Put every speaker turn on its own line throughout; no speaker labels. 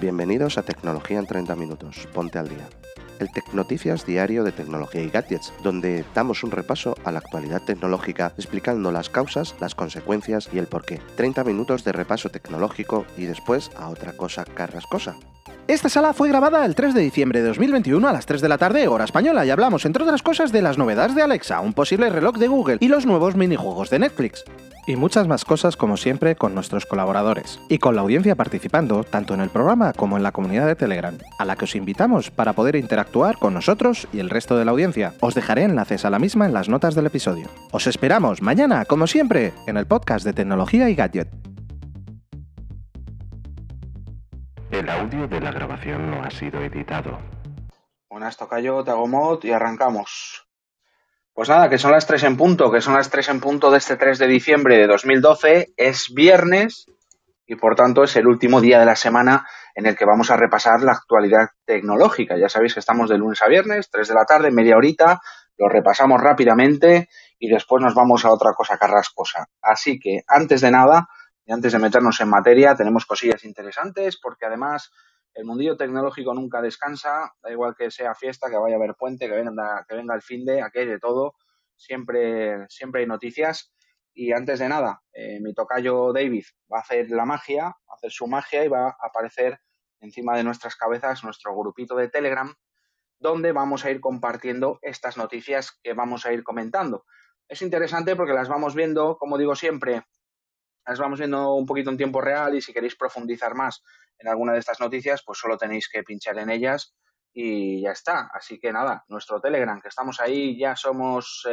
Bienvenidos a Tecnología en 30 Minutos. Ponte al día. El Tecnoticias diario de tecnología y gadgets, donde damos un repaso a la actualidad tecnológica explicando las causas, las consecuencias y el porqué. 30 minutos de repaso tecnológico y después a otra cosa carrascosa.
Esta sala fue grabada el 3 de diciembre de 2021 a las 3 de la tarde, hora española, y hablamos, entre otras cosas, de las novedades de Alexa, un posible reloj de Google y los nuevos minijuegos de Netflix y muchas más cosas como siempre con nuestros colaboradores y con la audiencia participando tanto en el programa como en la comunidad de Telegram, a la que os invitamos para poder interactuar con nosotros y el resto de la audiencia. Os dejaré enlaces a la misma en las notas del episodio. Os esperamos mañana, como siempre, en el podcast de tecnología y gadget.
El audio de la grabación no ha sido editado.
Buenas, tocayo, mod y arrancamos. Pues nada, que son las 3 en punto, que son las 3 en punto de este 3 de diciembre de 2012. Es viernes y por tanto es el último día de la semana en el que vamos a repasar la actualidad tecnológica. Ya sabéis que estamos de lunes a viernes, 3 de la tarde, media horita, lo repasamos rápidamente y después nos vamos a otra cosa carrascosa. Así que antes de nada, y antes de meternos en materia, tenemos cosillas interesantes porque además el mundillo tecnológico nunca descansa, da igual que sea fiesta, que vaya a haber puente, que venga, el fin de, aquí de todo, siempre, siempre hay noticias. Y antes de nada, eh, mi tocayo David va a hacer la magia, va a hacer su magia y va a aparecer encima de nuestras cabezas nuestro grupito de Telegram, donde vamos a ir compartiendo estas noticias que vamos a ir comentando. Es interesante porque las vamos viendo, como digo siempre, las vamos viendo un poquito en tiempo real y si queréis profundizar más en alguna de estas noticias, pues solo tenéis que pinchar en ellas y ya está. Así que nada, nuestro Telegram, que estamos ahí, ya somos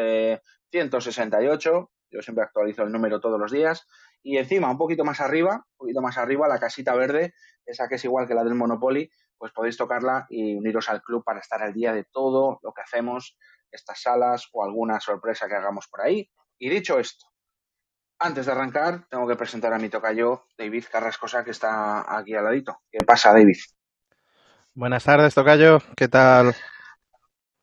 168. Eh, Yo siempre actualizo el número todos los días. Y encima, un poquito más arriba, un poquito más arriba, la casita verde, esa que es igual que la del Monopoly, pues podéis tocarla y uniros al club para estar al día de todo lo que hacemos, estas salas o alguna sorpresa que hagamos por ahí. Y dicho esto, antes de arrancar, tengo que presentar a mi tocayo, David Carrascosa, que está aquí al ladito. ¿Qué pasa, David?
Buenas tardes, tocayo. ¿Qué tal?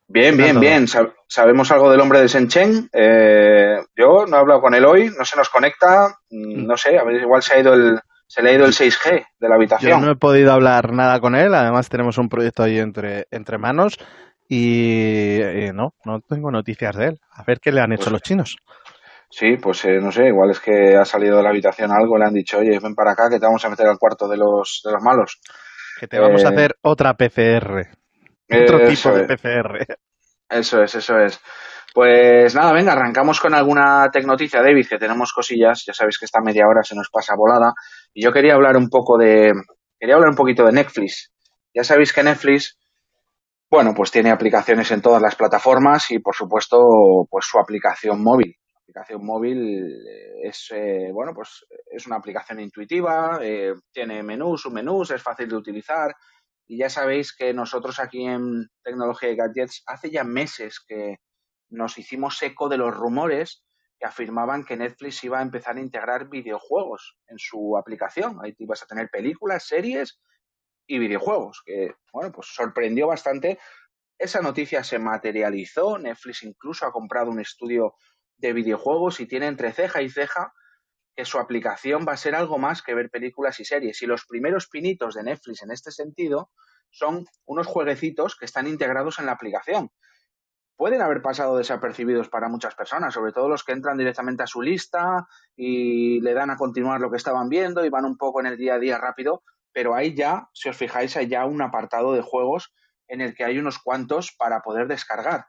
Bien, bien, bien. sabemos algo del hombre de Senchen. Eh, yo no he hablado con él hoy, no se nos conecta. Mm, mm. No sé, a ver, igual se ha ido el, se le ha ido el 6G de la habitación.
Yo no he podido hablar nada con él. Además, tenemos un proyecto ahí entre, entre manos y no, no tengo noticias de él. A ver qué le han hecho pues los chinos.
Sí, pues eh, no sé, igual es que ha salido de la habitación algo, le han dicho, oye, ven para acá que te vamos a meter al cuarto de los, de los malos.
Que te vamos a eh, hacer otra PCR. Otro tipo de PCR.
Eso es, eso es. Pues nada, venga, arrancamos con alguna tecnoticia, David, que tenemos cosillas. Ya sabéis que esta media hora se nos pasa volada. Y yo quería hablar un poco de. Quería hablar un poquito de Netflix. Ya sabéis que Netflix, bueno, pues tiene aplicaciones en todas las plataformas y, por supuesto, pues su aplicación móvil aplicación móvil eh, es, eh, bueno, pues es una aplicación intuitiva, eh, tiene menús, submenús, es fácil de utilizar. Y ya sabéis que nosotros aquí en Tecnología y Gadgets hace ya meses que nos hicimos eco de los rumores que afirmaban que Netflix iba a empezar a integrar videojuegos en su aplicación. Ahí ibas a tener películas, series y videojuegos, que, bueno, pues sorprendió bastante. Esa noticia se materializó. Netflix incluso ha comprado un estudio de videojuegos y tiene entre ceja y ceja que su aplicación va a ser algo más que ver películas y series. Y los primeros pinitos de Netflix en este sentido son unos jueguecitos que están integrados en la aplicación. Pueden haber pasado desapercibidos para muchas personas, sobre todo los que entran directamente a su lista y le dan a continuar lo que estaban viendo y van un poco en el día a día rápido, pero ahí ya, si os fijáis, hay ya un apartado de juegos en el que hay unos cuantos para poder descargar.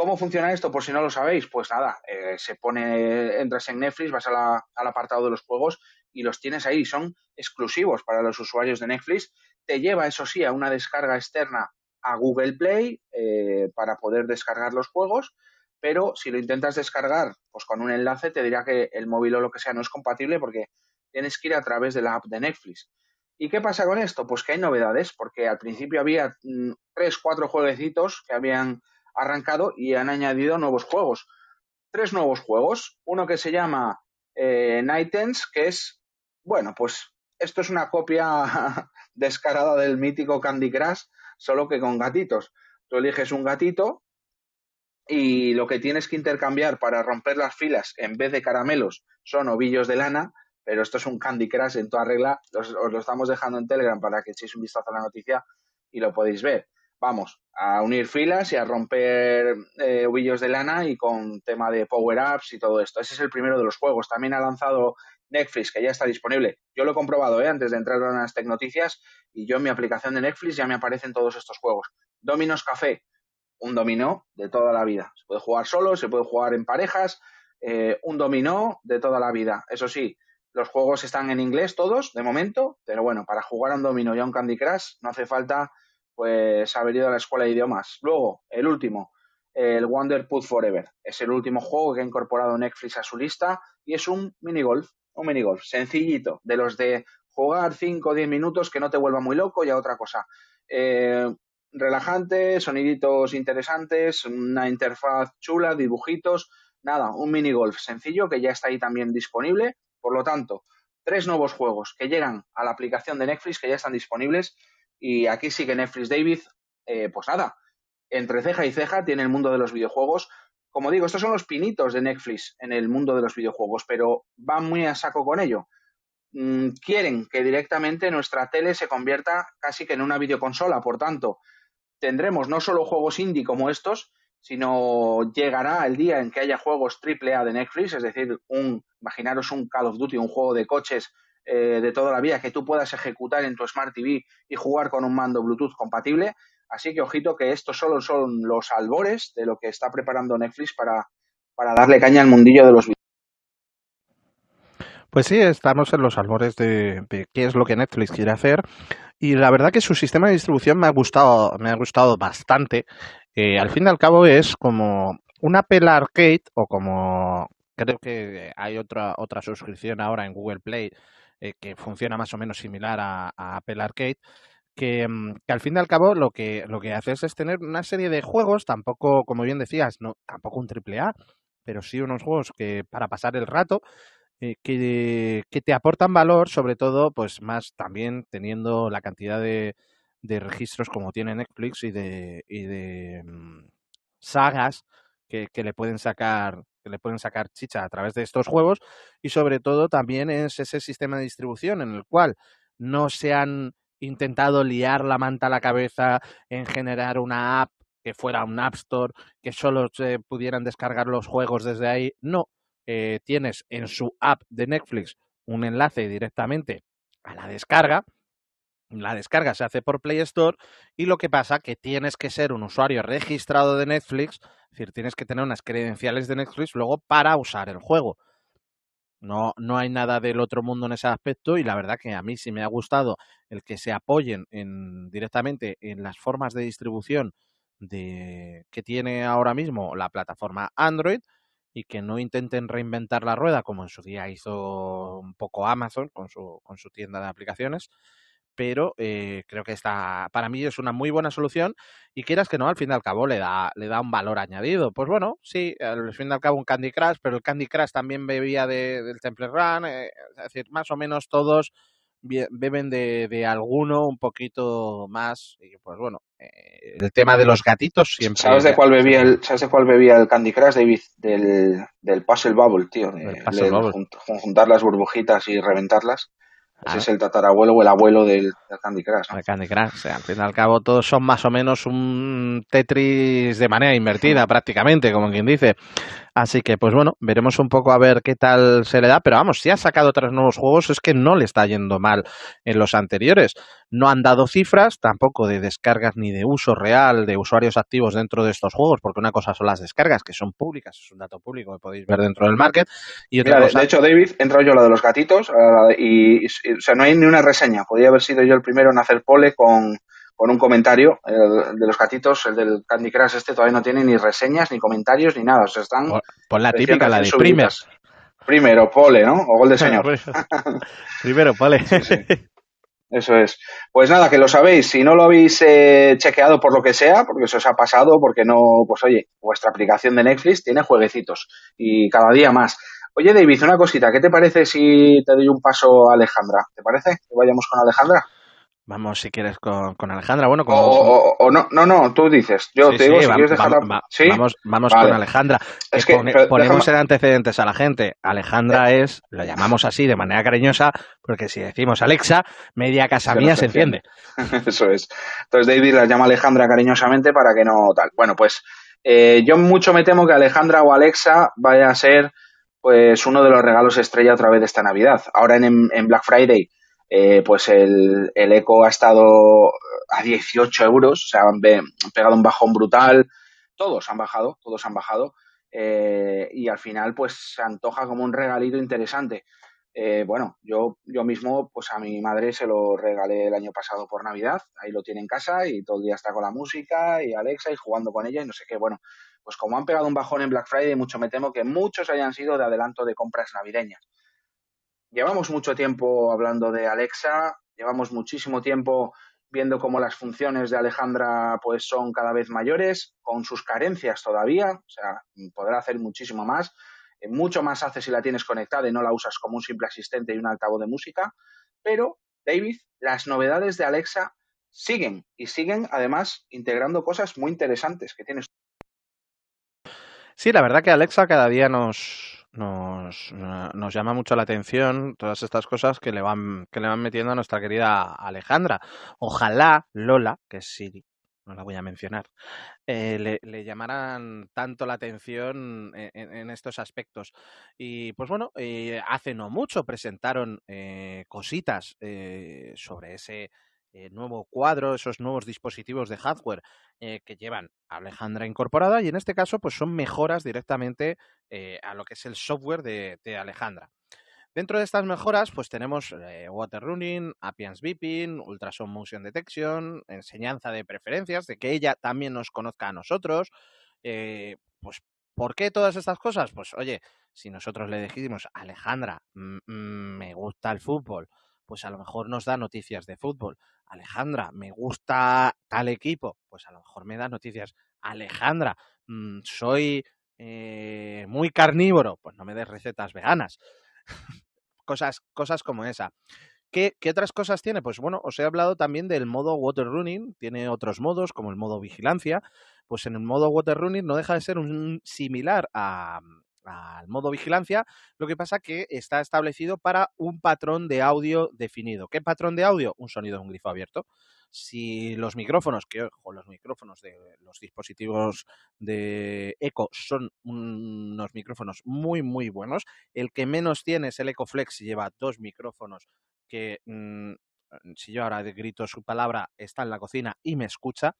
¿Cómo funciona esto? Por si no lo sabéis, pues nada, eh, se pone, entras en Netflix, vas al apartado de los juegos y los tienes ahí, son exclusivos para los usuarios de Netflix. Te lleva, eso sí, a una descarga externa a Google Play eh, para poder descargar los juegos, pero si lo intentas descargar, pues con un enlace te dirá que el móvil o lo que sea no es compatible porque tienes que ir a través de la app de Netflix. ¿Y qué pasa con esto? Pues que hay novedades, porque al principio había mm, tres, cuatro jueguecitos que habían arrancado y han añadido nuevos juegos. Tres nuevos juegos. Uno que se llama eh, Nightens, que es, bueno, pues esto es una copia descarada del mítico Candy Crush, solo que con gatitos. Tú eliges un gatito y lo que tienes que intercambiar para romper las filas en vez de caramelos son ovillos de lana pero esto es un Candy Crush en toda regla. os lo estamos dejando en Telegram para que echéis un vistazo a la noticia y lo podéis ver. Vamos, a unir filas y a romper eh, de lana y con tema de power-ups y todo esto. Ese es el primero de los juegos. También ha lanzado Netflix, que ya está disponible. Yo lo he comprobado ¿eh? antes de entrar a las Tecnoticias y yo en mi aplicación de Netflix ya me aparecen todos estos juegos. Dominos Café, un dominó de toda la vida. Se puede jugar solo, se puede jugar en parejas, eh, un dominó de toda la vida. Eso sí, los juegos están en inglés todos, de momento, pero bueno, para jugar a un dominó y a un Candy Crush no hace falta pues haber ido a la escuela de idiomas. Luego, el último, el Wonder Put Forever. Es el último juego que ha incorporado Netflix a su lista y es un minigolf, un minigolf sencillito, de los de jugar 5 o 10 minutos que no te vuelva muy loco y a otra cosa. Eh, relajante, soniditos interesantes, una interfaz chula, dibujitos, nada, un mini golf sencillo que ya está ahí también disponible. Por lo tanto, tres nuevos juegos que llegan a la aplicación de Netflix que ya están disponibles y aquí sí que Netflix David, eh, pues nada, entre ceja y ceja tiene el mundo de los videojuegos. Como digo, estos son los pinitos de Netflix en el mundo de los videojuegos, pero van muy a saco con ello. Mm, quieren que directamente nuestra tele se convierta casi que en una videoconsola, por tanto, tendremos no solo juegos indie como estos, sino llegará el día en que haya juegos AAA de Netflix, es decir, un, imaginaros un Call of Duty, un juego de coches eh, de toda la vida que tú puedas ejecutar en tu Smart TV y jugar con un mando Bluetooth compatible. Así que ojito que estos solo son los albores de lo que está preparando Netflix para, para darle caña al mundillo de los videojuegos.
Pues sí, estamos en los albores de, de, qué es lo que Netflix quiere hacer y la verdad que su sistema de distribución me ha gustado, me ha gustado bastante. Eh, al fin y al cabo es como un Apple Arcade o como creo que hay otra otra suscripción ahora en Google Play eh, que funciona más o menos similar a, Apple Arcade. Que, mm, que, al fin y al cabo lo que, lo que haces es tener una serie de juegos, tampoco, como bien decías, no, tampoco un triple A, pero sí unos juegos que para pasar el rato eh, que, que, te aportan valor, sobre todo, pues más también teniendo la cantidad de, de registros como tiene Netflix y de, y de mm, sagas que, que, le pueden sacar le pueden sacar chicha a través de estos juegos y sobre todo también es ese sistema de distribución en el cual no se han intentado liar la manta a la cabeza en generar una app que fuera un App Store, que solo se pudieran descargar los juegos desde ahí. No, eh, tienes en su app de Netflix un enlace directamente a la descarga. La descarga se hace por Play Store y lo que pasa que tienes que ser un usuario registrado de Netflix, es decir, tienes que tener unas credenciales de Netflix luego para usar el juego. No, no hay nada del otro mundo en ese aspecto y la verdad que a mí sí me ha gustado el que se apoyen en, directamente en las formas de distribución de, que tiene ahora mismo la plataforma Android y que no intenten reinventar la rueda como en su día hizo un poco Amazon con su, con su tienda de aplicaciones. Pero eh, creo que esta, para mí es una muy buena solución y quieras que no, al fin y al cabo le da, le da un valor añadido. Pues bueno, sí, al fin y al cabo un Candy Crush, pero el Candy Crush también bebía de, del Temple Run, eh, es decir, más o menos todos beben de, de, alguno un poquito más y pues bueno eh, el tema de los gatitos siempre
sabes de cuál bebía el sabes de cuál bebía el Candy Crush David del, del Puzzle Bubble tío de, puzzle Bubble. juntar las burbujitas y reventarlas ese es el tatarabuelo o el abuelo del, del Candy Crush. ¿no?
El Candy Crush. O sea, al fin y al cabo, todos son más o menos un Tetris de manera invertida, prácticamente, como quien dice. Así que, pues bueno, veremos un poco a ver qué tal se le da. Pero vamos, si ha sacado tres nuevos juegos, es que no le está yendo mal en los anteriores. No han dado cifras, tampoco de descargas ni de uso real de usuarios activos dentro de estos juegos, porque una cosa son las descargas, que son públicas, es un dato público que podéis ver dentro del market. Y otra
Mira,
cosa...
De hecho, David, he entrado yo la de los gatitos y, y, o sea, no hay ni una reseña. Podría haber sido yo el primero en hacer pole con, con un comentario. El de los gatitos, el del Candy Crush este todavía no tiene ni reseñas, ni comentarios, ni nada. O sea, están...
Pon, pon la típica, la de primers.
Primero, pole, ¿no? O gol de señor.
Primero, pole.
Sí, sí. Eso es. Pues nada, que lo sabéis. Si no lo habéis eh, chequeado por lo que sea, porque eso os ha pasado, porque no, pues oye, vuestra aplicación de Netflix tiene jueguecitos y cada día más. Oye, David, una cosita. ¿Qué te parece si te doy un paso a Alejandra? ¿Te parece que vayamos con Alejandra?
Vamos, si quieres, con, con Alejandra. Bueno,
como... o, no, no, no, tú dices. Yo te digo, si quieres
Vamos, vamos con Alejandra. Es que, ponemos en antecedentes a la gente. Alejandra es, lo llamamos así de manera cariñosa, porque si decimos Alexa, media casa mía se enciende.
Eso es. Entonces David la llama Alejandra cariñosamente para que no tal. Bueno, pues eh, yo mucho me temo que Alejandra o Alexa vaya a ser pues uno de los regalos estrella otra vez de esta Navidad. Ahora en, en Black Friday eh, pues el, el, Eco ha estado a 18 euros, o han, pegado un bajón brutal, todos han bajado, todos han bajado, eh, y al final pues se antoja como un regalito interesante. Eh, bueno, yo, yo mismo, pues a mi madre se lo regalé el año pasado por Navidad, ahí lo tiene en casa y todo el día está con la música y Alexa y jugando con ella y no sé qué. Bueno, pues como han pegado un bajón en Black Friday, mucho me temo que muchos hayan sido de adelanto de compras navideñas. Llevamos mucho tiempo hablando de Alexa, llevamos muchísimo tiempo viendo cómo las funciones de Alejandra pues son cada vez mayores, con sus carencias todavía, o sea, podrá hacer muchísimo más, eh, mucho más hace si la tienes conectada y no la usas como un simple asistente y un altavoz de música, pero David, las novedades de Alexa siguen y siguen además integrando cosas muy interesantes que tienes.
Sí, la verdad que Alexa cada día nos, nos, nos llama mucho la atención todas estas cosas que le van, que le van metiendo a nuestra querida Alejandra. Ojalá Lola, que es Siri, no la voy a mencionar, eh, le, le, llamaran tanto la atención en, estos aspectos. Y pues bueno, eh, hace no mucho presentaron eh, cositas sobre ese eh, nuevo cuadro, esos nuevos dispositivos de hardware eh, que llevan Alejandra incorporada y en este caso pues son mejoras directamente eh, a lo que es el software de, Alejandra. Dentro de estas mejoras, pues tenemos Water Running, Appiance Beeping, Ultrasound Motion Detection, enseñanza de preferencias, de que ella también nos conozca a nosotros. pues, ¿por qué todas estas cosas? Pues, oye, si nosotros le dijimos, Alejandra, me gusta el fútbol, pues a lo mejor nos da noticias de fútbol. Alejandra, me gusta tal equipo, pues a lo mejor me da noticias. Alejandra, mm, soy eh, muy carnívoro, pues no me des recetas veganas. cosas, cosas como esa. ¿Qué, ¿Qué, otras cosas tiene? Pues bueno, os he hablado también del modo water running, tiene otros modos como el modo vigilancia, pues en el modo water running no deja de ser un similar a, al modo vigilancia, lo que pasa que está establecido para un patrón de audio definido. ¿Qué patrón de audio? Un sonido de un grifo abierto. Si los micrófonos, que ojo, los micrófonos de los dispositivos de Eco son unos micrófonos muy, muy buenos. El que menos tiene es el EcoFlex lleva dos micrófonos que, mm, si yo ahora grito su palabra, está en la cocina y me escucha.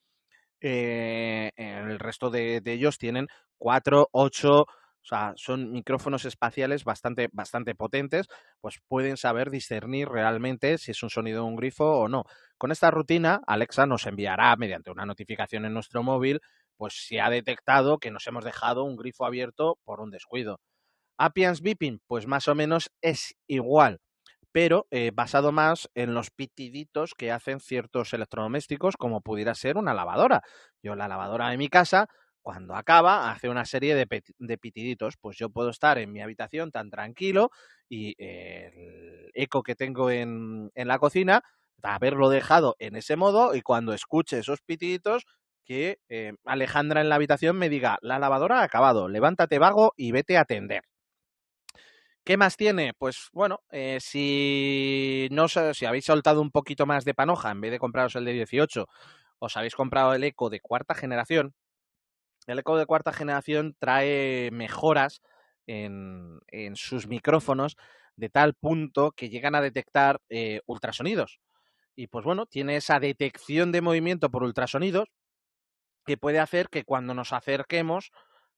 Eh, el resto de, de ellos tienen cuatro, ocho, o sea, son micrófonos espaciales bastante, bastante potentes, pues pueden saber discernir realmente si es un sonido de un grifo o no. Con esta rutina, Alexa nos enviará mediante una notificación en nuestro móvil, pues si ha detectado que nos hemos dejado un grifo abierto por un descuido. Appiance Beeping, pues más o menos es igual, pero eh, basado más en los pitiditos que hacen ciertos electrodomésticos, como pudiera ser una lavadora. Yo la lavadora de mi casa cuando acaba, hace una serie de, pitiditos. Pues yo puedo estar en mi habitación tan tranquilo y el eco que tengo en, la cocina, haberlo dejado en ese modo y cuando escuche esos pitiditos, que eh, Alejandra en la habitación me diga, la lavadora ha acabado, levántate vago y vete a atender. ¿Qué más tiene? Pues bueno, eh, si no si habéis soltado un poquito más de panoja en vez de compraros el de 18, os habéis comprado el eco de cuarta generación, el Eco de cuarta generación trae mejoras en, sus micrófonos de tal punto que llegan a detectar eh, ultrasonidos. Y pues bueno, tiene esa detección de movimiento por ultrasonidos que puede hacer que cuando nos acerquemos,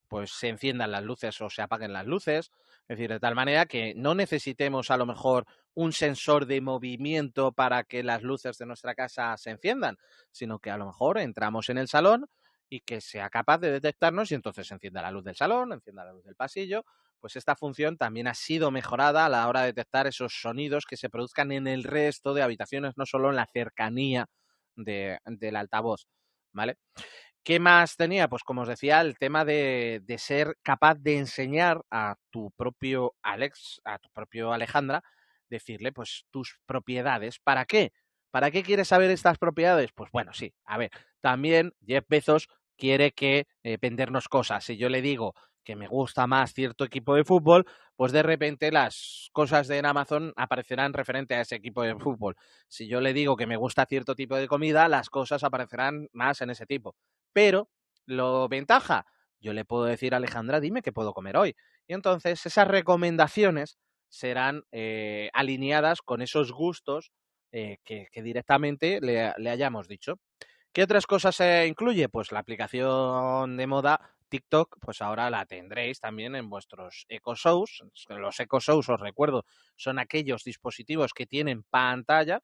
pues se enciendan las luces o se apaguen las luces. Es decir, de tal manera que no necesitemos a lo mejor un sensor de movimiento para que las luces de nuestra casa se enciendan, sino que a lo mejor entramos en el salón, y que sea capaz de detectarnos y entonces encienda la luz del salón, encienda la luz del pasillo, pues esta función también ha sido mejorada a la hora de detectar esos sonidos que se produzcan en el resto de habitaciones, no solo en la cercanía de, del altavoz, ¿vale? ¿Qué más tenía? Pues como os decía, el tema de, de, ser capaz de enseñar a tu propio Alex, a tu propio Alejandra, decirle pues tus propiedades. ¿Para qué? ¿Para qué quiere saber estas propiedades? Pues bueno, sí, a ver, también Jeff Bezos quiere que eh, vendernos cosas. Si yo le digo que me gusta más cierto equipo de fútbol, pues de repente las cosas de Amazon aparecerán referente a ese equipo de fútbol. Si yo le digo que me gusta cierto tipo de comida, las cosas aparecerán más en ese tipo. Pero, lo ventaja, yo le puedo decir a Alejandra, dime qué puedo comer hoy. Y entonces esas recomendaciones serán eh, alineadas con esos gustos eh, que, directamente le, le hayamos dicho. ¿Qué otras cosas se incluye? Pues la aplicación de moda TikTok, pues ahora la tendréis también en vuestros Echo Shows. Los Echo Shows, os recuerdo, son aquellos dispositivos que tienen pantalla.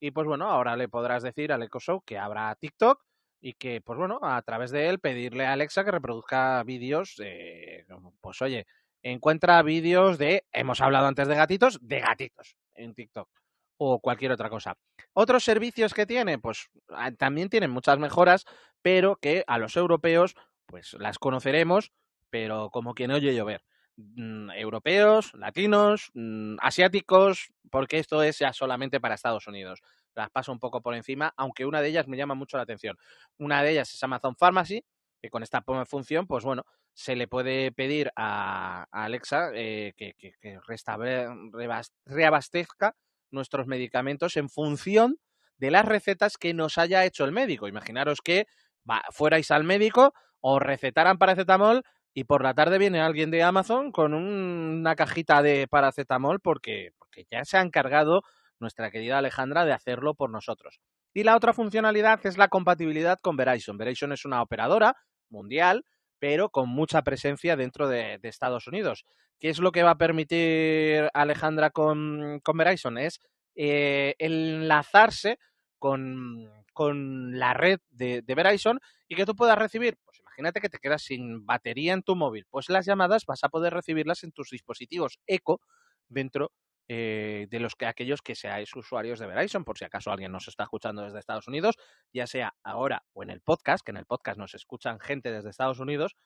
Y pues bueno, ahora le podrás decir al Echo Show que abra TikTok y que, pues bueno, a través de él pedirle a Alexa que reproduzca vídeos, de, pues oye, encuentra vídeos de, hemos hablado antes de gatitos, de gatitos en TikTok o cualquier otra cosa. Otros servicios que tiene, pues ah, también tienen muchas mejoras, pero que a los europeos, pues las conoceremos, pero como que no oye llover. Mm, europeos, latinos, mm, asiáticos, porque esto es ya solamente para Estados Unidos. Las paso un poco por encima, aunque una de ellas me llama mucho la atención. Una de ellas es Amazon Pharmacy, que con esta función, pues bueno, se le puede pedir a, Alexa eh, que, reabastezca nuestros medicamentos en función de las recetas que nos haya hecho el médico. Imaginaros que fuerais al médico o recetaran paracetamol y por la tarde viene alguien de Amazon con una cajita de paracetamol porque, porque ya se ha encargado nuestra querida Alejandra de hacerlo por nosotros. Y la otra funcionalidad es la compatibilidad con Verizon. Verizon es una operadora mundial, pero con mucha presencia dentro de Estados Unidos. ¿Qué es lo que va a permitir Alejandra con, con Verizon? Es eh, enlazarse con, con, la red de, de, Verizon y que tú puedas recibir, pues imagínate que te quedas sin batería en tu móvil, pues las llamadas vas a poder recibirlas en tus dispositivos Eco dentro eh, de los que aquellos que seáis usuarios de Verizon, por si acaso alguien nos está escuchando desde Estados Unidos, ya sea ahora o en el podcast, que en el podcast nos escuchan gente desde Estados Unidos,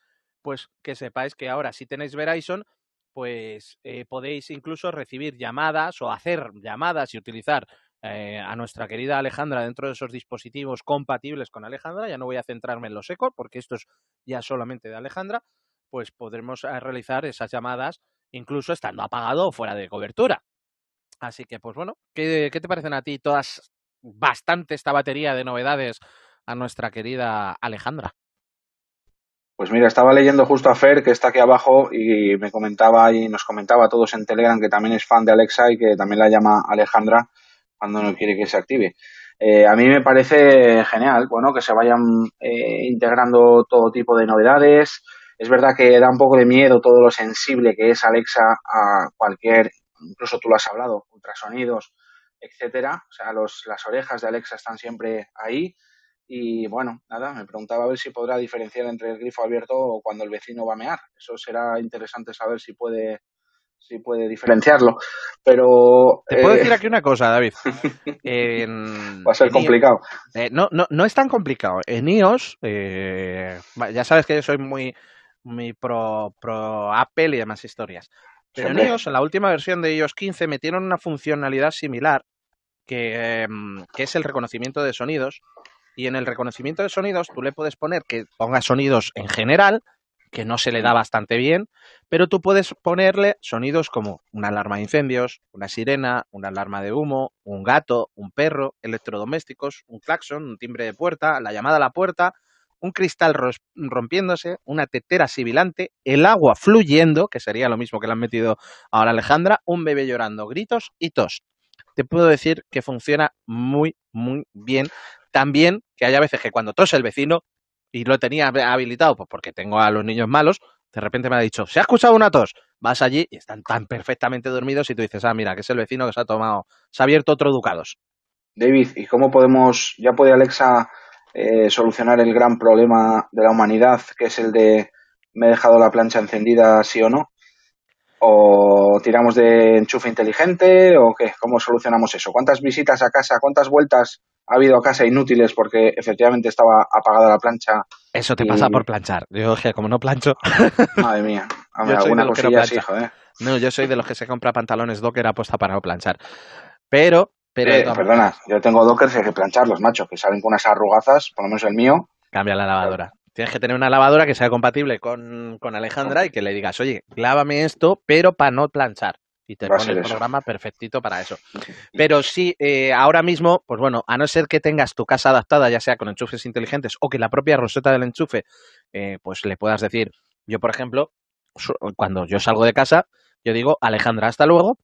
pues que sepáis que ahora si tenéis Verizon, pues eh, podéis incluso recibir llamadas o hacer llamadas y utilizar eh, a nuestra querida Alejandra dentro de esos dispositivos compatibles con Alejandra. Ya no voy a centrarme en los ecos porque esto es ya solamente de Alejandra. Pues podremos eh, realizar esas llamadas incluso estando apagado o fuera de cobertura. Así que, pues bueno, ¿qué, qué te parecen a ti todas bastante esta batería de novedades a nuestra querida Alejandra?
Pues mira, estaba leyendo justo a Fer, que está aquí abajo, y me comentaba y nos comentaba a todos en Telegram que también es fan de Alexa y que también la llama Alejandra cuando no quiere que se active. Eh, a mí me parece genial, bueno, que se vayan eh, integrando todo tipo de novedades. Es verdad que da un poco de miedo todo lo sensible que es Alexa a cualquier, incluso tú lo has hablado, ultrasonidos, etcétera. O sea, los, las orejas de Alexa están siempre ahí y bueno, nada, me preguntaba a ver si podrá diferenciar entre el grifo abierto o cuando el vecino va a mear. Eso será interesante saber si puede si puede diferenciarlo. Pero.
Te puedo decir eh, aquí una cosa, David.
va a ser complicado.
Eh, no, no, no es tan complicado. En iOS, eh, ya sabes que yo soy muy, muy pro, pro Apple y demás historias. Pero en iOS, en la última versión de iOS 15, metieron una funcionalidad similar que, em, que es el reconocimiento de sonidos. Y en el reconocimiento de sonidos tú le puedes poner que ponga sonidos en general, que no se le da bastante bien, pero tú puedes ponerle sonidos como una alarma de incendios, una sirena, una alarma de humo, un gato, un perro, electrodomésticos, un claxon, un timbre de puerta, la llamada a la puerta, un cristal rompiéndose, una tetera sibilante, el agua fluyendo, que sería lo mismo que le han metido ahora Alejandra, un bebé llorando, gritos y tos. Te puedo decir que funciona muy, muy bien también que haya veces que cuando tose el vecino, y lo tenía habilitado, pues porque tengo a los niños malos, de repente me ha dicho, ¿se ha escuchado una tos? Vas allí y están tan perfectamente dormidos y tú dices, ah, mira, que es el vecino que se ha tomado, se ha abierto otro Ducados.
David, ¿y cómo podemos, ya puede Alexa eh, solucionar el gran problema de la humanidad, que es el de me he dejado la plancha encendida, sí o no? ¿O tiramos de enchufe inteligente? ¿O qué? ¿Cómo solucionamos eso? ¿Cuántas visitas a casa? ¿Cuántas vueltas ha habido a casa inútiles porque efectivamente estaba apagada la plancha?
Eso te pasa por planchar. Yo, como no plancho.
Madre mía. alguna cosilla así, joder.
No, yo soy de los que se compra pantalones docker apuesta para no planchar. Pero
Pero perdona, yo tengo dockers y hay que plancharlos, macho, que salen con unas arrugazas, por lo menos el mío.
Cambia la lavadora. Tienes que tener una lavadora que sea compatible con, con Alejandra y que le digas, oye, lávame esto, pero para no planchar. Y te pone el programa perfectito para eso. Pero sí, eh, ahora mismo, pues bueno, a no ser que tengas tu casa adaptada, ya sea con enchufes inteligentes o que la propia roseta del enchufe, eh, pues le puedas decir, yo por ejemplo, cuando yo salgo de casa, yo digo, Alejandra, hasta luego,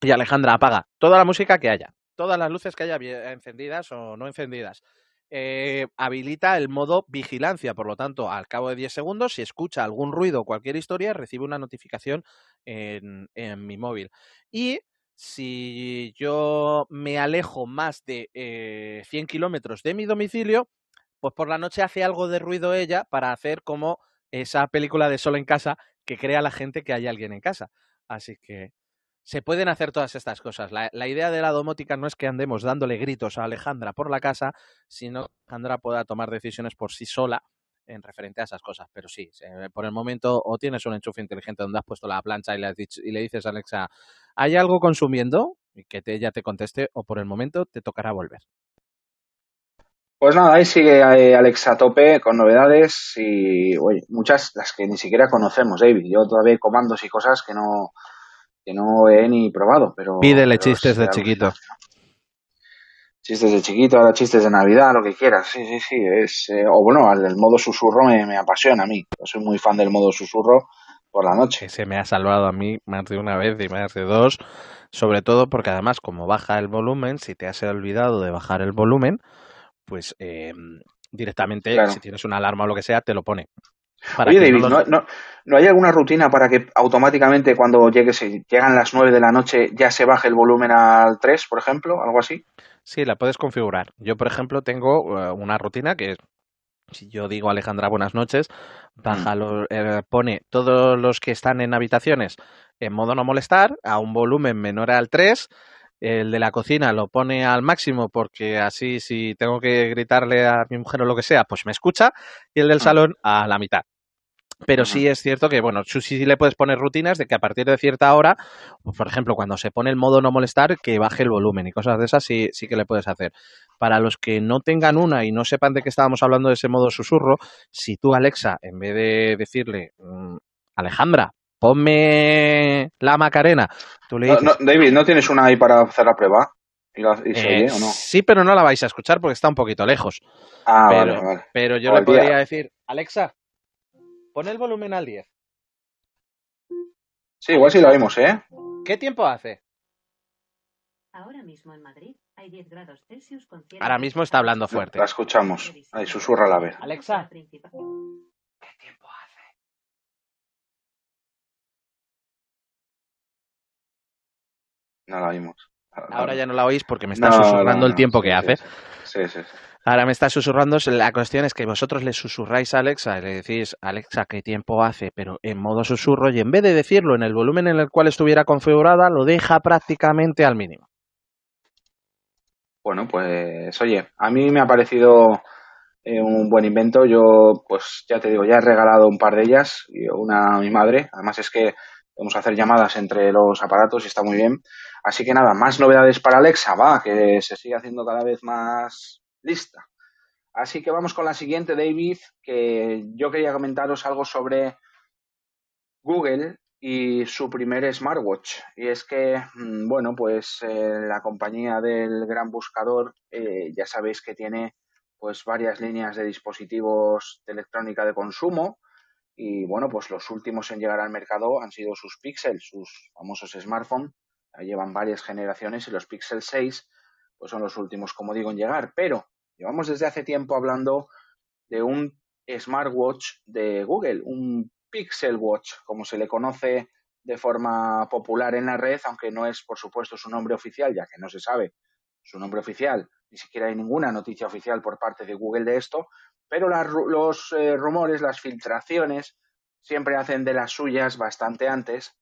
y Alejandra apaga toda la música que haya, todas las luces que haya encendidas o no encendidas. Eh, habilita el modo vigilancia, por lo tanto, al cabo de 10 segundos, si escucha algún ruido o cualquier historia, recibe una notificación en, en mi móvil. Y si yo me alejo más de eh, 100 kilómetros de mi domicilio, pues por la noche hace algo de ruido ella para hacer como esa película de solo en casa que crea la gente que hay alguien en casa. Así que se pueden hacer todas estas cosas. La, idea de la domótica no es que andemos dándole gritos a Alejandra por la casa, sino que Alejandra pueda tomar decisiones por sí sola en referente a esas cosas. Pero sí, por el momento o tienes un enchufe inteligente donde has puesto la plancha y le, y le dices a Alexa, ¿hay algo consumiendo? Y que ella te conteste, o por el momento te tocará volver.
Pues nada, ahí sigue eh, Alexa a tope con novedades y oye, muchas las que ni siquiera conocemos, David. Yo todavía comandos y cosas que no, que no he ni probado, pero...
Pídele chistes de chiquito.
Chistes de chiquito, ahora chistes de Navidad, lo que quieras. Sí, sí, sí. Es, eh, o bueno, el modo susurro me, me, apasiona a mí. Yo soy muy fan del modo susurro por la noche.
Se me ha salvado a mí más de una vez y más de dos. Sobre todo porque además, como baja el volumen, si te has olvidado de bajar el volumen, pues eh, directamente, si tienes una alarma o lo que sea, te lo pone.
Oye, David, no, no, hay alguna rutina para que automáticamente cuando llegue, llegan las 9 de la noche ya se baje el volumen al 3, por ejemplo? ¿Algo así?
Sí, la puedes configurar. Yo, por ejemplo, tengo eh, una rutina que si yo digo Alejandra buenas noches, baja mm. eh, pone todos los que están en habitaciones en modo no molestar a un volumen menor al 3 el de la cocina lo pone al máximo porque así si tengo que gritarle a mi mujer o lo que sea, pues me escucha, y el del salón a la mitad. Pero sí es cierto que, bueno, sí, sí le puedes poner rutinas de que a partir de cierta hora, pues, por ejemplo, cuando se pone el modo no molestar, que baje el volumen y cosas de esas, sí, sí que le puedes hacer. Para los que no tengan una y no sepan de qué estábamos hablando de ese modo susurro, si tú, Alexa, en vez de decirle, mm, Alejandra, ponme la Macarena. Tú le dices,
David, ¿no tienes una ahí para hacer la prueba? ¿Y, se oye, o no?
Sí, pero no la vais a escuchar porque está un poquito lejos.
Ah,
pero,
vale, vale.
Pero yo le podría decir, Alexa, pon el volumen al 10.
Sí, igual sí lo oímos, ¿eh?
¿Qué tiempo hace?
Ahora mismo en Madrid hay 10 grados Celsius con
Ahora mismo está hablando fuerte.
La escuchamos. Ahí susurra la vez.
Alexa, ¿qué tiempo
No la oímos.
Ahora ya no la oís porque me está susurrando el tiempo que hace.
Sí, sí,
Ahora me está susurrando. La cuestión es que vosotros le susurráis a Alexa y le decís, Alexa, ¿qué tiempo hace? Pero en modo susurro y en vez de decirlo en el volumen en el cual estuviera configurada, lo deja prácticamente al mínimo.
Bueno, pues oye, a mí me ha parecido eh, un buen invento. Yo, pues ya te digo, ya he regalado un par de ellas, una a mi madre. Además es que Podemos hacer llamadas entre los aparatos y está muy bien. Así que nada, más novedades para Alexa, va, que se sigue haciendo cada vez más lista. Así que vamos con la siguiente, David, que yo quería comentaros algo sobre Google y su primer smartwatch. Y es que, mm, bueno, pues eh, la compañía del gran buscador, eh, ya sabéis que tiene pues varias líneas de dispositivos de electrónica de consumo y bueno, pues los últimos en llegar al mercado han sido sus Pixel, sus famosos smartphones. Llevan varias generaciones y los Pixel 6 pues son los últimos, como digo, en llegar. Pero llevamos desde hace tiempo hablando de un smartwatch de Google, un Pixel Watch, como se le conoce de forma popular en la red, aunque no es, por supuesto, su nombre oficial, ya que no se sabe su nombre oficial, ni siquiera hay ninguna noticia oficial por parte de Google de esto, pero los eh, rumores, las filtraciones, siempre hacen de las suyas bastante antes.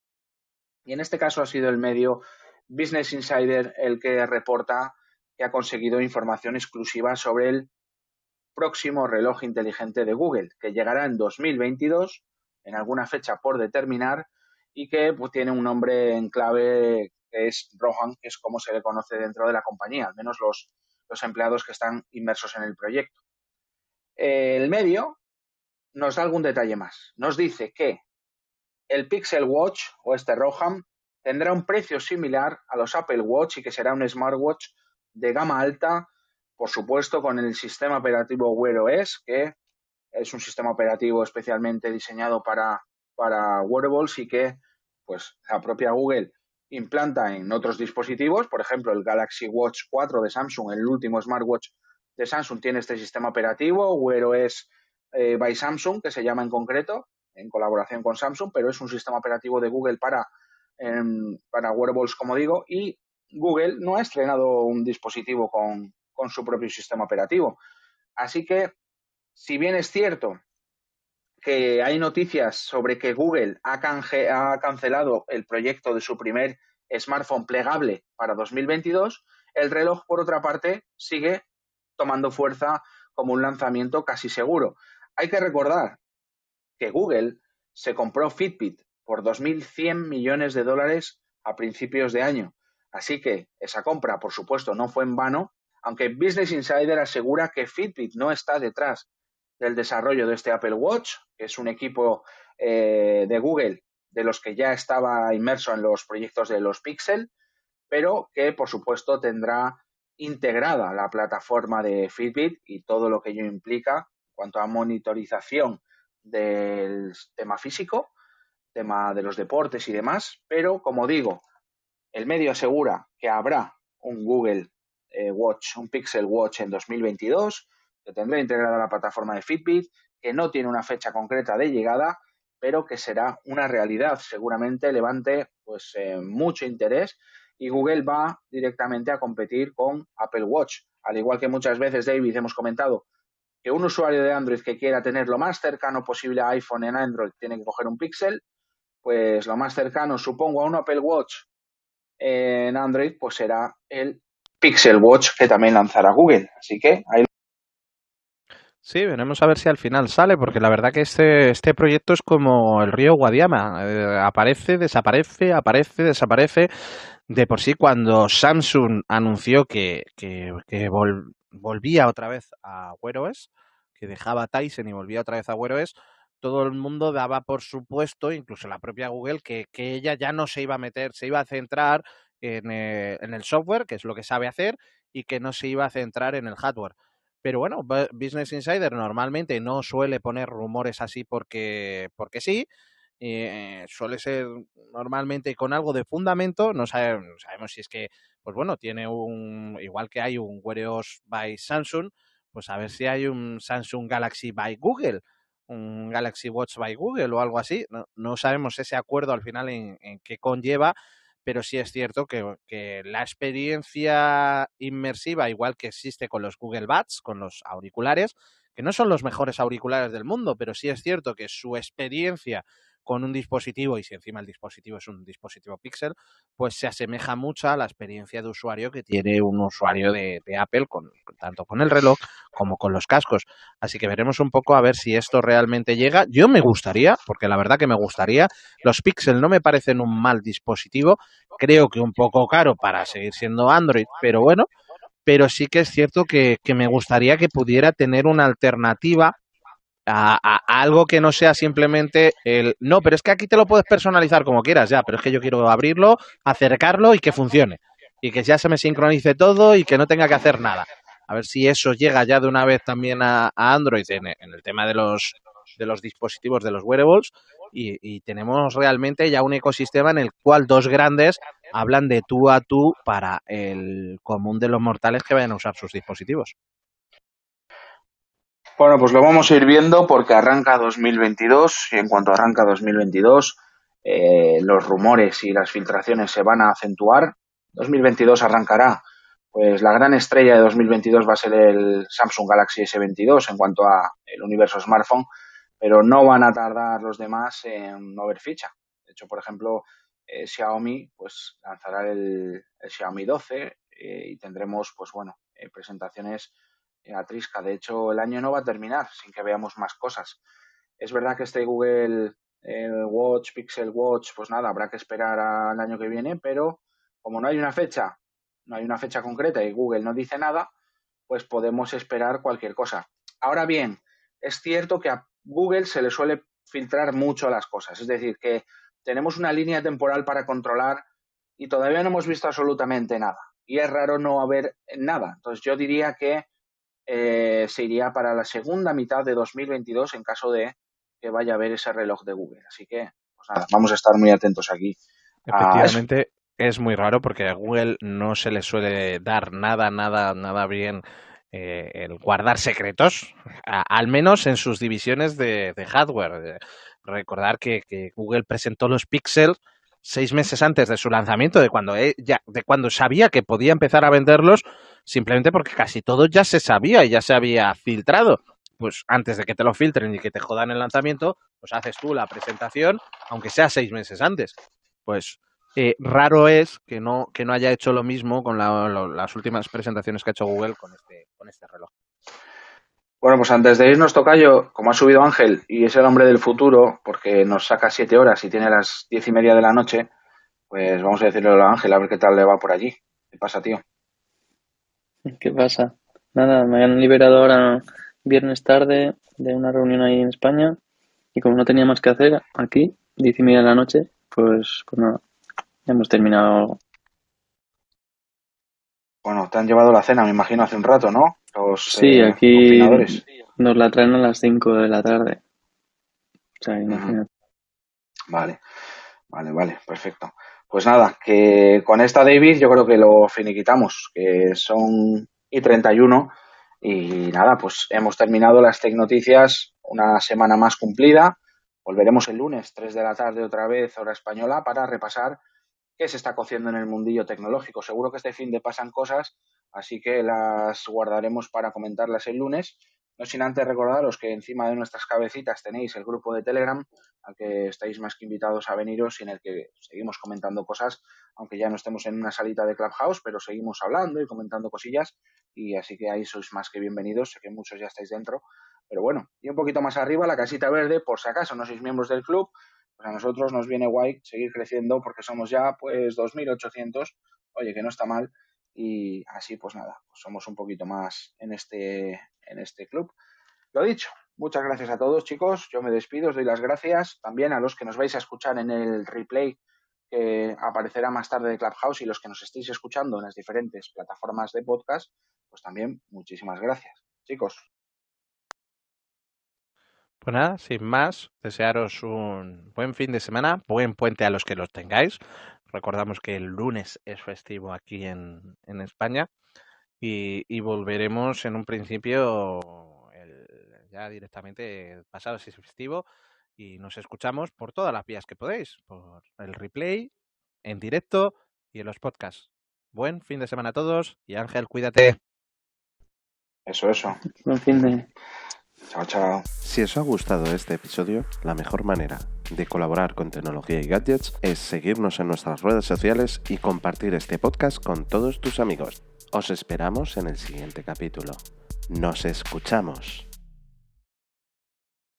Y en este caso ha sido el medio Business Insider el que reporta que ha conseguido información exclusiva sobre el próximo reloj inteligente de Google, que llegará en 2022, en alguna fecha por determinar, y que pues, tiene un nombre en clave que es Rohan, que es como se le conoce dentro de la compañía, al menos los, los empleados que están inmersos en el proyecto. El medio nos da algún detalle más. Nos dice que el Pixel Watch o este Rohan tendrá un precio similar a los Apple Watch y que será un smartwatch de gama alta, por supuesto con el sistema operativo Wear OS, que es un sistema operativo especialmente diseñado para, para wearables y que pues la propia Google implanta en otros dispositivos, por ejemplo el Galaxy Watch 4 de Samsung, el último smartwatch de Samsung tiene este sistema operativo, Wear OS eh, by Samsung, que se llama en concreto, en colaboración con Samsung, pero es un sistema operativo de Google para, em, para wearables, como digo, y Google no ha estrenado un dispositivo con, con su propio sistema operativo. Así que, si bien es cierto que hay noticias sobre que Google ha, ha cancelado el proyecto de su primer smartphone plegable para 2022, el reloj, por otra parte, sigue tomando fuerza como un lanzamiento casi seguro. Hay que recordar que Google se compró Fitbit por 2.100 millones de dólares a principios de año. Así que esa compra, por supuesto, no fue en vano, aunque Business Insider asegura que Fitbit no está detrás del desarrollo de este Apple Watch, que es un equipo eh, de Google de los que ya estaba inmerso en los proyectos de los Pixel, pero que por supuesto tendrá integrada la plataforma de Fitbit y todo lo que ello implica en cuanto a monitorización del tema físico, tema de los deportes y demás, pero como digo, el medio asegura que habrá un Google eh, Watch, un Pixel Watch en 2022, que tendrá integrada la plataforma de Fitbit, que no tiene una fecha concreta de llegada, pero que será una realidad. Seguramente levante pues eh, mucho interés y Google va directamente a competir con Apple Watch. Al igual que muchas veces, David, hemos comentado que un usuario de Android que quiera tener lo más cercano posible a iPhone en Android tiene que coger un Pixel, pues lo más cercano, supongo, a un Apple Watch en Android, pues será el Pixel Watch que también lanzará Google. Así que ahí
Sí, veremos a ver si al final sale, porque la verdad que este, este proyecto es como el río Guadiama. Eh, aparece, desaparece, aparece, desaparece. De por sí, cuando Samsung anunció que, que, volvía otra vez a Wear OS, que dejaba Tyson y volvía otra vez a Wear OS, todo el mundo daba por supuesto, incluso la propia Google, que, que ella ya no se iba a meter, se iba a centrar en, eh, en el software, que es lo que sabe hacer, y que no se iba a centrar en el hardware. Pero bueno, Business Insider normalmente no suele poner rumores así porque, porque sí. Eh, suele ser normalmente con algo de fundamento. No sabemos, sabemos, si es que, pues bueno, tiene un, igual que hay un Wear by Samsung, pues a ver si hay un Samsung Galaxy by Google, un Galaxy Watch by Google o algo así. No, no sabemos ese acuerdo al final en, en qué conlleva, pero sí es cierto que, la experiencia inmersiva, igual que existe con los Google Buds, con los auriculares, que no son los mejores auriculares del mundo, pero sí es cierto que su experiencia con un dispositivo, y si encima el dispositivo es un dispositivo Pixel, pues se asemeja mucho a la experiencia de usuario que tiene un usuario de, Apple, con, tanto con el reloj como con los cascos. Así que veremos un poco a ver si esto realmente llega. Yo me gustaría, porque la verdad que me gustaría, los Pixel no me parecen un mal dispositivo, creo que un poco caro para seguir siendo Android, pero bueno, pero sí que es cierto que, que me gustaría que pudiera tener una alternativa a, algo que no sea simplemente el no, pero es que aquí te lo puedes personalizar como quieras, ya, pero es que yo quiero abrirlo, acercarlo y que funcione. Y que ya se me sincronice todo y que no tenga que hacer nada. A ver si eso llega ya de una vez también a, Android en, el tema de los, de los dispositivos, de los wearables. Y, y, tenemos realmente ya un ecosistema en el cual dos grandes hablan de tú a tú para el común de los mortales que vayan a usar sus dispositivos.
Bueno, pues lo vamos a ir viendo porque arranca 2022 y en cuanto arranca 2022 eh, los rumores y las filtraciones se van a acentuar. 2022 arrancará, pues la gran estrella de 2022 va a ser el Samsung Galaxy S22 en cuanto a el universo smartphone, pero no van a tardar los demás en no ver ficha. De hecho, por ejemplo, eh, Xiaomi pues lanzará el, Xiaomi 12 eh, y tendremos pues bueno presentaciones Atrisca. De hecho, el año no va a terminar sin que veamos más cosas. Es verdad que este Google Watch, Pixel Watch, pues nada, habrá que esperar al año que viene, pero como no hay una fecha, no hay una fecha concreta y Google no dice nada, pues podemos esperar cualquier cosa. Ahora bien, es cierto que a Google se le suele filtrar mucho las cosas, es decir, que tenemos una línea temporal para controlar y todavía no hemos visto absolutamente nada. Y es raro no haber nada. Entonces yo diría que eh, se iría para la segunda mitad de 2022 en caso de que vaya a haber ese reloj de Google. Así que, pues vamos a estar muy atentos aquí.
Efectivamente, es muy raro porque a Google no se le suele dar nada, nada, nada bien eh, el guardar secretos, al menos en sus divisiones de, hardware. recordar que, Google presentó los Pixel seis meses antes de su lanzamiento, de cuando, e, ya, de cuando sabía que podía empezar a venderlos, simplemente porque casi todo ya se sabía y ya se había filtrado. Pues antes de que te lo filtren y que te jodan el lanzamiento, pues haces tú la presentación, aunque sea seis meses antes. Pues eh, raro es que no, que no haya hecho lo mismo con las últimas presentaciones que ha hecho Google con este, con este reloj.
Bueno, pues antes de irnos, Tocayo, como ha subido Ángel y es el hombre del futuro, porque nos saca siete horas y tiene las diez y media de la noche, pues vamos a decirle a Ángel a ver qué tal le va por allí. ¿Qué pasa, tío?
¿Qué pasa? Nada, me han liberado ahora viernes tarde de una reunión ahí en España y como no tenía más que hacer aquí, diez y media de la noche, pues, pues nada, ya hemos terminado.
Bueno, te han llevado la cena, me imagino, hace un rato, ¿no?
Los, sí, eh, aquí nos la traen a las 5 de la tarde. O sea, imagínate.
Vale, vale, vale, perfecto. Pues nada, que con esta David yo creo que lo finiquitamos, que son y 31 y nada, pues hemos terminado las Tecnoticias, una semana más cumplida. Volveremos el lunes, 3 de la tarde otra vez, hora española, para repasar qué se está cociendo en el mundillo tecnológico. Seguro que este fin de pasan cosas, así que las guardaremos para comentarlas el lunes. No sin antes recordaros que encima de nuestras cabecitas tenéis el grupo de Telegram, al que estáis más que invitados a veniros y en el que seguimos comentando cosas, aunque ya no estemos en una salita de Clubhouse, pero seguimos hablando y comentando cosillas, y así que ahí sois más que bienvenidos, sé que muchos ya estáis dentro, pero bueno, y un poquito más arriba, la casita verde, por si acaso no sois miembros del club, pues a nosotros nos viene guay seguir creciendo porque somos ya pues 2.800, oye, que no está mal, y así pues nada, pues somos un poquito más en este, en este club. Lo dicho, muchas gracias a todos chicos, yo me despido, os doy las gracias también a los que nos vais a escuchar en el replay que aparecerá más tarde de Clubhouse y los que nos estéis escuchando en las diferentes plataformas de podcast, pues también muchísimas gracias. Chicos,
pues nada, sin más, desearos un buen fin de semana, buen puente a los que los tengáis. Recordamos que el lunes es festivo aquí en, en España y, volveremos en un principio ya directamente pasado si es festivo y nos escuchamos por todas las vías que podéis, por el replay, en directo y en los podcasts. Buen fin de semana a todos y Ángel, cuídate.
Eso, eso.
Buen fin de...
Chao, chao.
Si os ha gustado este episodio, la mejor manera de colaborar con tecnología y gadgets es seguirnos en nuestras redes sociales y compartir este podcast con todos tus amigos. Os esperamos en el siguiente capítulo. Nos escuchamos.